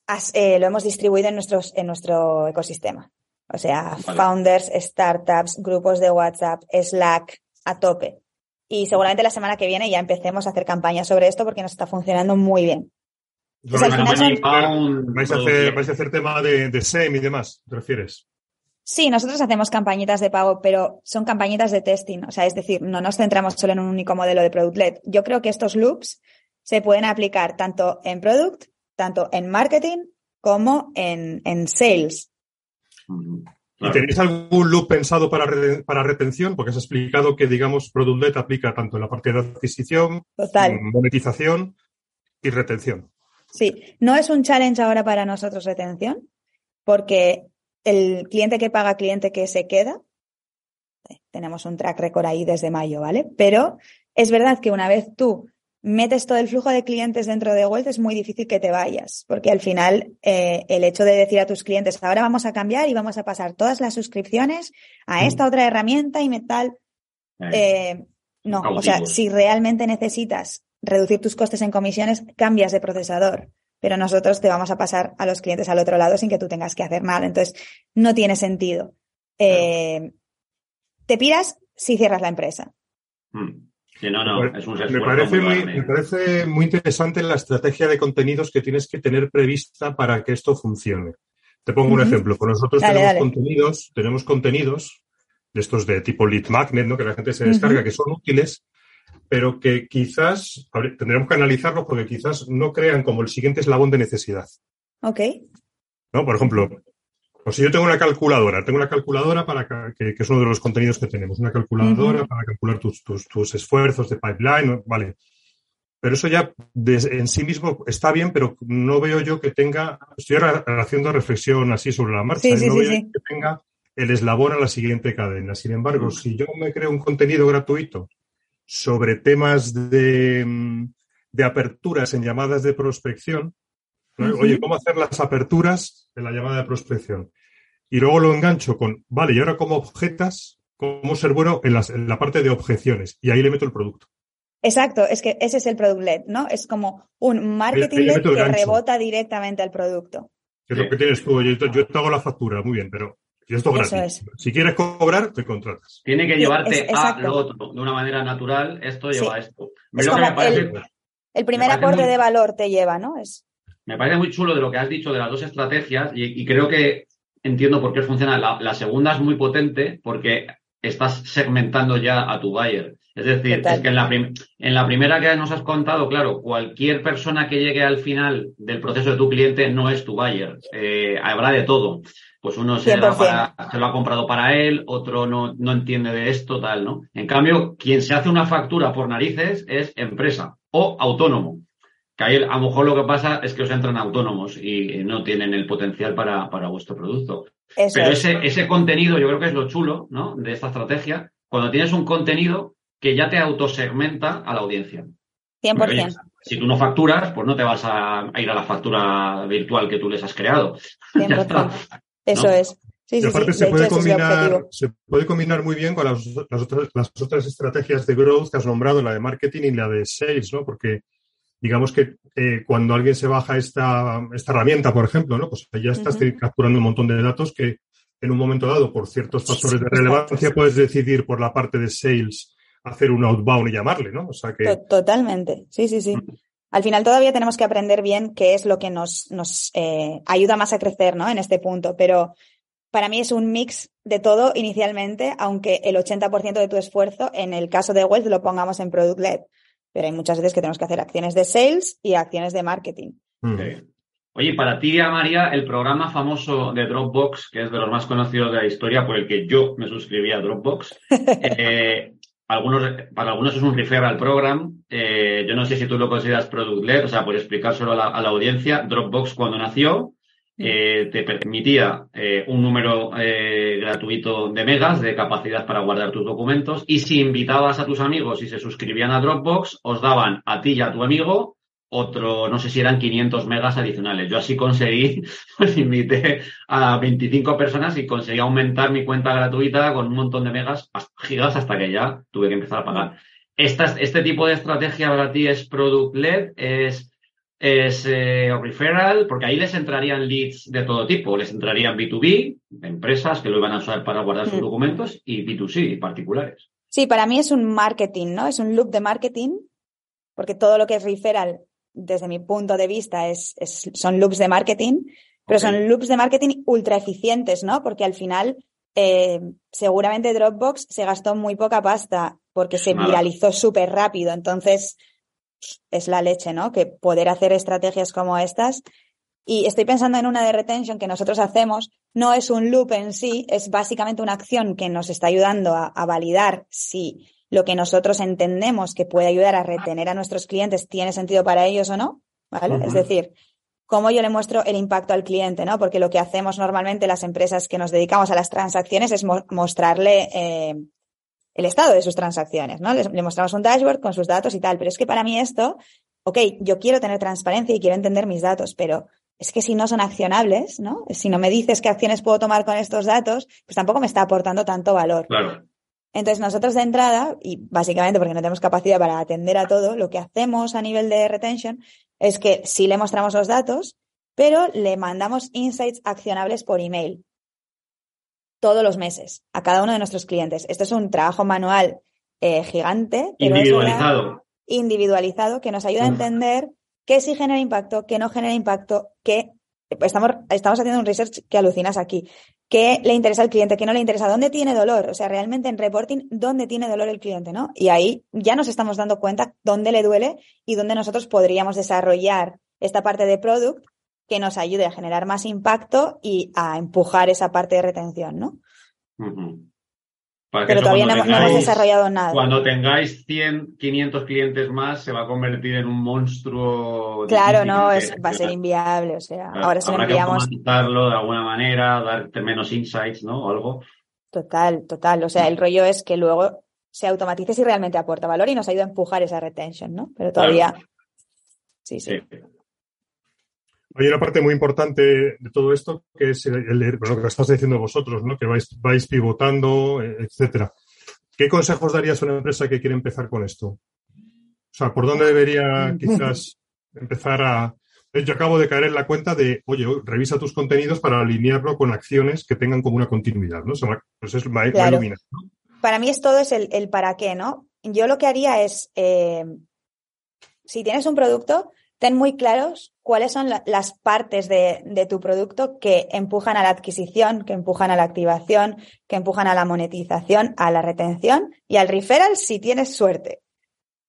As- eh, lo hemos distribuido en, nuestros, en nuestro ecosistema. O sea, Vale. founders, startups, grupos de WhatsApp, Slack, a tope. Y seguramente la semana que viene ya empecemos a hacer campañas sobre esto porque nos está funcionando muy bien. Pues al Bueno, final son- inbound, ¿Vais a, hacer, vais a hacer tema de, de SEM y demás, ¿te refieres? Sí, nosotros hacemos campañitas de pago, pero son campañitas de testing. O sea, es decir, no nos centramos solo en un único modelo de product led. Yo creo que estos loops se pueden aplicar tanto en product, tanto en marketing como en, en sales. ¿Y tenéis algún loop pensado para, re- para retención? Porque has explicado que, digamos, Product Led aplica tanto en la parte de adquisición, Total. monetización y retención. Sí, no es un challenge ahora para nosotros retención, porque el cliente que paga, cliente que se queda, tenemos un track record ahí desde mayo, ¿vale? Pero es verdad que una vez tú metes todo el flujo de clientes dentro de Wealth es muy difícil que te vayas, porque al final eh, el hecho de decir a tus clientes, ahora vamos a cambiar y vamos a pasar todas las suscripciones a esta otra herramienta y metal, Eh, eh, no, o sea, si realmente necesitas reducir tus costes en comisiones, cambias de procesador. Pero nosotros te vamos a pasar a los clientes al otro lado sin que tú tengas que hacer nada. Entonces, no tiene sentido. Eh, te piras si cierras la empresa. mm. Sí, no, no, es un me, parece muy me parece muy interesante la estrategia de contenidos que tienes que tener prevista para que esto funcione. Te pongo un ejemplo. Con nosotros Dale, tenemos dale. contenidos, tenemos contenidos de estos de tipo lead magnet, ¿no? Que la gente se descarga, que son útiles, pero que quizás ver, tendremos que analizarlos porque quizás no crean como el siguiente eslabón de necesidad. ¿Ok? ¿no? Por ejemplo, pues si yo tengo una calculadora, tengo una calculadora para que, que es uno de los contenidos que tenemos, una calculadora para calcular tus, tus, tus esfuerzos de pipeline, vale. Pero eso ya en sí mismo está bien, pero no veo yo que tenga, estoy haciendo reflexión así sobre la marcha, Sí, sí, no sí, veo que tenga el eslabón a la siguiente cadena. Sin embargo, si yo me creo un contenido gratuito sobre temas de, mm, de aperturas en llamadas de prospección. Oye, ¿cómo hacer las aperturas de la llamada de prospección? Y luego lo engancho con, vale, y ahora cómo objetas, cómo ser bueno en, las- en la parte de objeciones. Y ahí le meto el producto. Exacto, es que ese es el product led, ¿no? Es como un marketing led que rebota directamente al producto. es lo que tienes tú. Yo, te hago la factura, muy bien, pero esto es gratis. Si quieres cobrar, te contratas. Tiene que llevarte a lo otro de una manera natural. Esto lleva a esto. el, primer aporte de valor te lleva, ¿no? Es... Me parece muy chulo de lo que has dicho de las dos estrategias y, creo que entiendo por qué funciona. La, segunda es muy potente porque estás segmentando ya a tu buyer. Es decir, es que en la, en la primera que nos has contado, claro, cualquier persona que llegue al final del proceso de tu cliente no es tu buyer. Eh, habrá de todo. Pues uno se, lo ha comprado para él, otro no, no entiende de esto, tal, ¿no? En cambio, quien se hace una factura por narices es empresa o autónomo. Que ahí a lo mejor lo que pasa es que os entran autónomos y no tienen el potencial para, para vuestro producto. Pero ese, ese contenido yo creo que es lo chulo, ¿no? De esta estrategia. Cuando tienes un contenido que ya te autosegmenta a la audiencia. 100%. si tú no facturas, pues no te vas a, ir a la factura virtual que tú les has creado. [laughs] 100%. Eso es. Sí, y aparte se, puede combinar, se puede combinar muy bien con las, otras, las otras estrategias de growth que has nombrado, la de marketing y la de sales, ¿no? Porque digamos que eh, cuando alguien se baja esta, esta herramienta, por ejemplo, ¿no? Pues ya estás capturando un montón de datos que en un momento dado, por ciertos factores de relevancia, puedes decidir por la parte de sales hacer un outbound y llamarle, ¿no? O sea que... Totalmente, sí, sí, sí. Al final todavía tenemos que aprender bien qué es lo que nos, nos eh, ayuda más a crecer, ¿no? En este punto, pero para mí es un mix de todo inicialmente, aunque el 80% de tu esfuerzo, en el caso de Wealth, lo pongamos en Product Led. Pero hay muchas veces que tenemos que hacer acciones de sales y acciones de marketing. Oye, para ti, María, el programa famoso de Dropbox, que es de los más conocidos de la historia, por el que yo me suscribí a Dropbox, [laughs] eh, algunos, para algunos es un referral program. Eh, yo no sé si tú lo consideras product led, o sea, por explicárselo a la, a la audiencia, Dropbox cuando nació eh, te permitía eh, un número eh, gratuito de megas de capacidad para guardar tus documentos y si invitabas a tus amigos y se suscribían a Dropbox, os daban a ti y a tu amigo otro, no sé si eran 500 megas adicionales. Yo así conseguí, [laughs] pues invité a 25 personas y conseguí aumentar mi cuenta gratuita con un montón de megas, gigas, hasta que ya tuve que empezar a pagar. Esta, este tipo de estrategia para ti es product led, es, es eh, referral, porque ahí les entrarían leads de todo tipo. Les entrarían B2B, empresas que lo iban a usar para guardar sus mm. documentos, y B2C, particulares. Sí, para mí es un marketing, ¿no? Es un loop de marketing, porque todo lo que es referral desde mi punto de vista, es, son loops de marketing, pero son loops de marketing ultra eficientes, ¿no? Porque al final, eh, seguramente Dropbox se gastó muy poca pasta porque se viralizó súper rápido. Entonces, es la leche, ¿no? Que poder hacer estrategias como estas. Y estoy pensando en una de retention que nosotros hacemos. No es un loop en sí, es básicamente una acción que nos está ayudando a, a validar si lo que nosotros entendemos que puede ayudar a retener a nuestros clientes tiene sentido para ellos o no, ¿vale? Es decir, cómo yo le muestro el impacto al cliente, ¿no? Porque lo que hacemos normalmente las empresas que nos dedicamos a las transacciones es mostrarle eh, el estado de sus transacciones, ¿no? le mostramos un dashboard con sus datos y tal, pero es que para mí esto, ok, yo quiero tener transparencia y quiero entender mis datos, pero es que si no son accionables, ¿no? Si no me dices qué acciones puedo tomar con estos datos, pues tampoco me está aportando tanto valor. Claro. Entonces, nosotros de entrada, y básicamente porque no tenemos capacidad para atender a todo, lo que hacemos a nivel de retention es que sí le mostramos los datos, pero le mandamos insights accionables por email todos los meses a cada uno de nuestros clientes. Esto es un trabajo manual eh, gigante. individualizado. individualizado que nos ayuda a entender qué sí genera impacto, qué no genera impacto, qué estamos, estamos haciendo un research que alucinas aquí. ¿Qué le interesa al cliente? ¿Qué no le interesa? ¿Dónde tiene dolor? O sea, realmente en reporting, ¿dónde tiene dolor el cliente? ¿no? Y ahí ya nos estamos dando cuenta dónde le duele y dónde nosotros podríamos desarrollar esta parte de product que nos ayude a generar más impacto y a empujar esa parte de retención, ¿no? Pero todavía no, hemos desarrollado nada. Cuando tengáis 100, 500 clientes más, se va a convertir en un monstruo. Claro, no, es, va a ser inviable. O sea, ahora se lo enviamos. Que de alguna manera, darte menos insights, ¿no? O algo. Total, total. O sea, el rollo es que luego se automatice si realmente aporta valor y nos ayuda a empujar esa retention, ¿no? Pero todavía. sí. sí. Hay una parte muy importante de todo esto que es el, lo que estás diciendo vosotros, ¿no? que vais, vais pivotando, etcétera. ¿Qué consejos darías a una empresa que quiere empezar con esto? O sea, ¿por dónde debería quizás empezar a... Yo acabo de caer en la cuenta de, oye, revisa tus contenidos para alinearlo con acciones que tengan como una continuidad, ¿no? pues es, va, claro. Para mí es todo es el, el, para qué, ¿no? Yo lo que haría es, eh, si tienes un producto, ten muy claros cuáles son la, las partes de, de, tu producto que empujan a la adquisición, que empujan a la activación, que empujan a la monetización, a la retención y al referral si tienes suerte.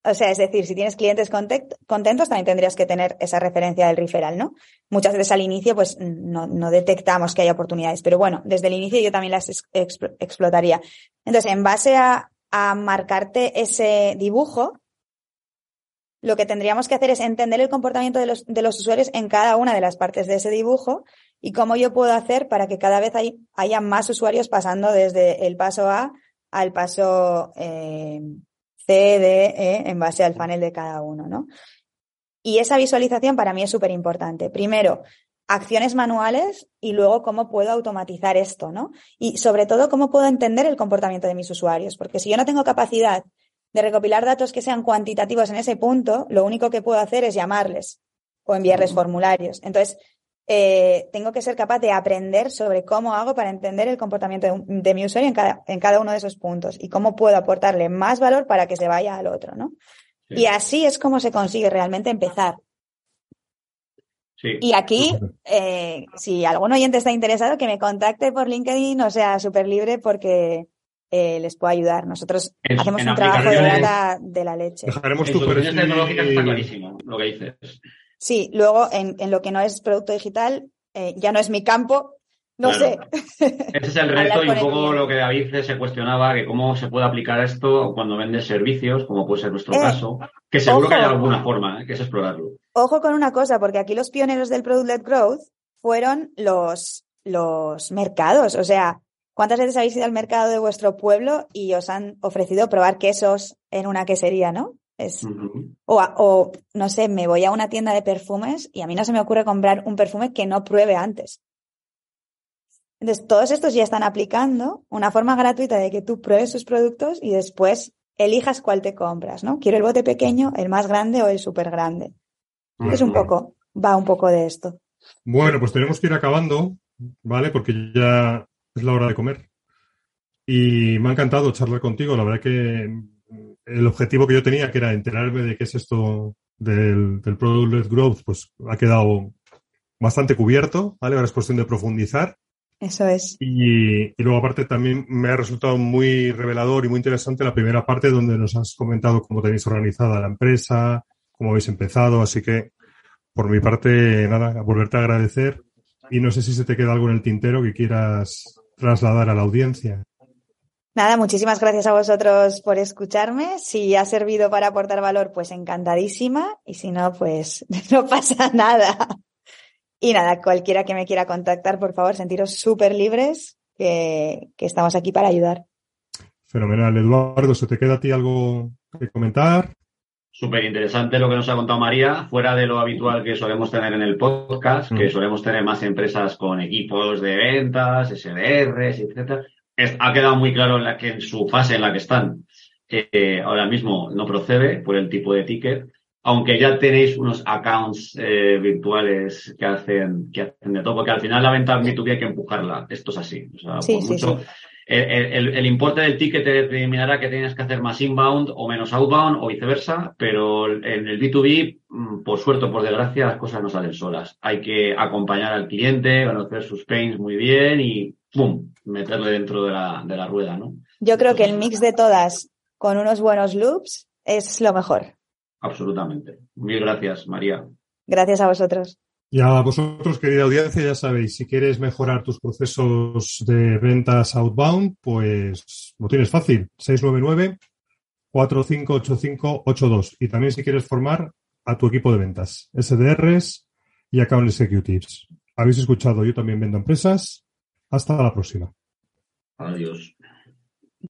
O sea, es decir, si tienes clientes contentos, también tendrías que tener esa referencia del referral, ¿no? Muchas veces al inicio, pues no, no detectamos que hay oportunidades, pero bueno, desde el inicio yo también las explotaría. Entonces, en base a, a marcarte ese dibujo, lo que tendríamos que hacer es entender el comportamiento de los, de los usuarios en cada una de las partes de ese dibujo y cómo yo puedo hacer para que cada vez hay, haya más usuarios pasando desde el paso A al paso eh, C, D, E en base al panel de cada uno, ¿no? Y esa visualización para mí es súper importante. Primero, acciones manuales y luego cómo puedo automatizar esto, ¿no? Y sobre todo, cómo puedo entender el comportamiento de mis usuarios. Porque si yo no tengo capacidad de recopilar datos que sean cuantitativos en ese punto, lo único que puedo hacer es llamarles o enviarles formularios. Entonces, eh, tengo que ser capaz de aprender sobre cómo hago para entender el comportamiento de, de, mi usuario en cada, en cada uno de esos puntos y cómo puedo aportarle más valor para que se vaya al otro, ¿no? Sí. Y así es como se consigue realmente empezar. Sí. Y aquí, eh, si algún oyente está interesado, que me contacte por LinkedIn, o sea, súper libre porque eh, les puedo ayudar. Nosotros en, hacemos en un trabajo de la, de la leche. Dejaremos tu perfil. tecnológicas está clarísimo lo que dices. Sí, luego en, en lo que no es producto digital, eh, ya no es mi campo, no Claro. sé. Ese es el [laughs] reto y un poco lo que David se cuestionaba, que cómo se puede aplicar esto cuando vendes servicios, como puede ser nuestro Eh, caso, que seguro que hay ojo. alguna forma, ¿eh? que es explorarlo. Ojo con una cosa, porque aquí los pioneros del Product-led Growth fueron los, los mercados. O sea, ¿cuántas veces habéis ido al mercado de vuestro pueblo y os han ofrecido probar quesos en una quesería, no? Es, o, a- o, no sé, me voy a una tienda de perfumes y a mí no se me ocurre comprar un perfume que no pruebe antes. Entonces, todos estos ya están aplicando una forma gratuita de que tú pruebes sus productos y después elijas cuál te compras, ¿no? Quiero el bote pequeño, el más grande o el súper grande. Es un poco, va un poco de esto. Bueno, pues tenemos que ir acabando, ¿vale? Porque ya es la hora de comer. Y me ha encantado charlar contigo. La verdad que mm, el objetivo que yo tenía, que era enterarme de qué es esto del, del Product-led Growth, pues ha quedado bastante cubierto, ¿vale? Ahora es cuestión de profundizar. Eso es. Y, y luego aparte también me ha resultado muy revelador y muy interesante la primera parte donde nos has comentado cómo tenéis organizada la empresa, cómo habéis empezado. Así que por mi parte, nada, volverte a agradecer. Y no sé si se te queda algo en el tintero que quieras trasladar a la audiencia. Nada, muchísimas gracias a vosotros por escucharme. Si ha servido para aportar valor, pues encantadísima. Y si no, pues [laughs] no pasa nada. Y nada, cualquiera que me quiera contactar, por favor, sentiros súper libres, que, que estamos aquí para ayudar. Fenomenal. Eduardo, ¿se te queda a ti algo que comentar? Súper interesante lo que nos ha contado María, fuera de lo habitual que solemos tener en el podcast, Mm. que solemos tener más empresas con equipos de ventas, SDRs, etcétera. Es- ha quedado muy claro en la que en su fase en la que están eh, ahora mismo no procede por el tipo de ticket, aunque ya tenéis unos accounts eh, virtuales que hacen, que hacen de todo, porque al final la venta B2B hay que empujarla. Esto es así. O sea, Sí, por sí, mucho, sí. El, el- el importe del ticket te determinará que tienes que hacer más inbound o menos outbound o viceversa, pero en el B2B, mm, por suerte o por desgracia, las cosas no salen solas. Hay que acompañar al cliente, conocer sus pains muy bien y ¡pum! meterle dentro de la, de la rueda, ¿no? Yo creo que el mix de todas con unos buenos loops es lo mejor. Absolutamente. Mil gracias, María. Gracias a vosotros. Y a vosotros, querida audiencia, ya sabéis, si quieres mejorar tus procesos de ventas outbound, pues lo tienes fácil. 699-458582. Y también si quieres formar a tu equipo de ventas, SDRs y Account Executives. Habéis escuchado, yo también vendo empresas. Hasta la próxima. Adiós.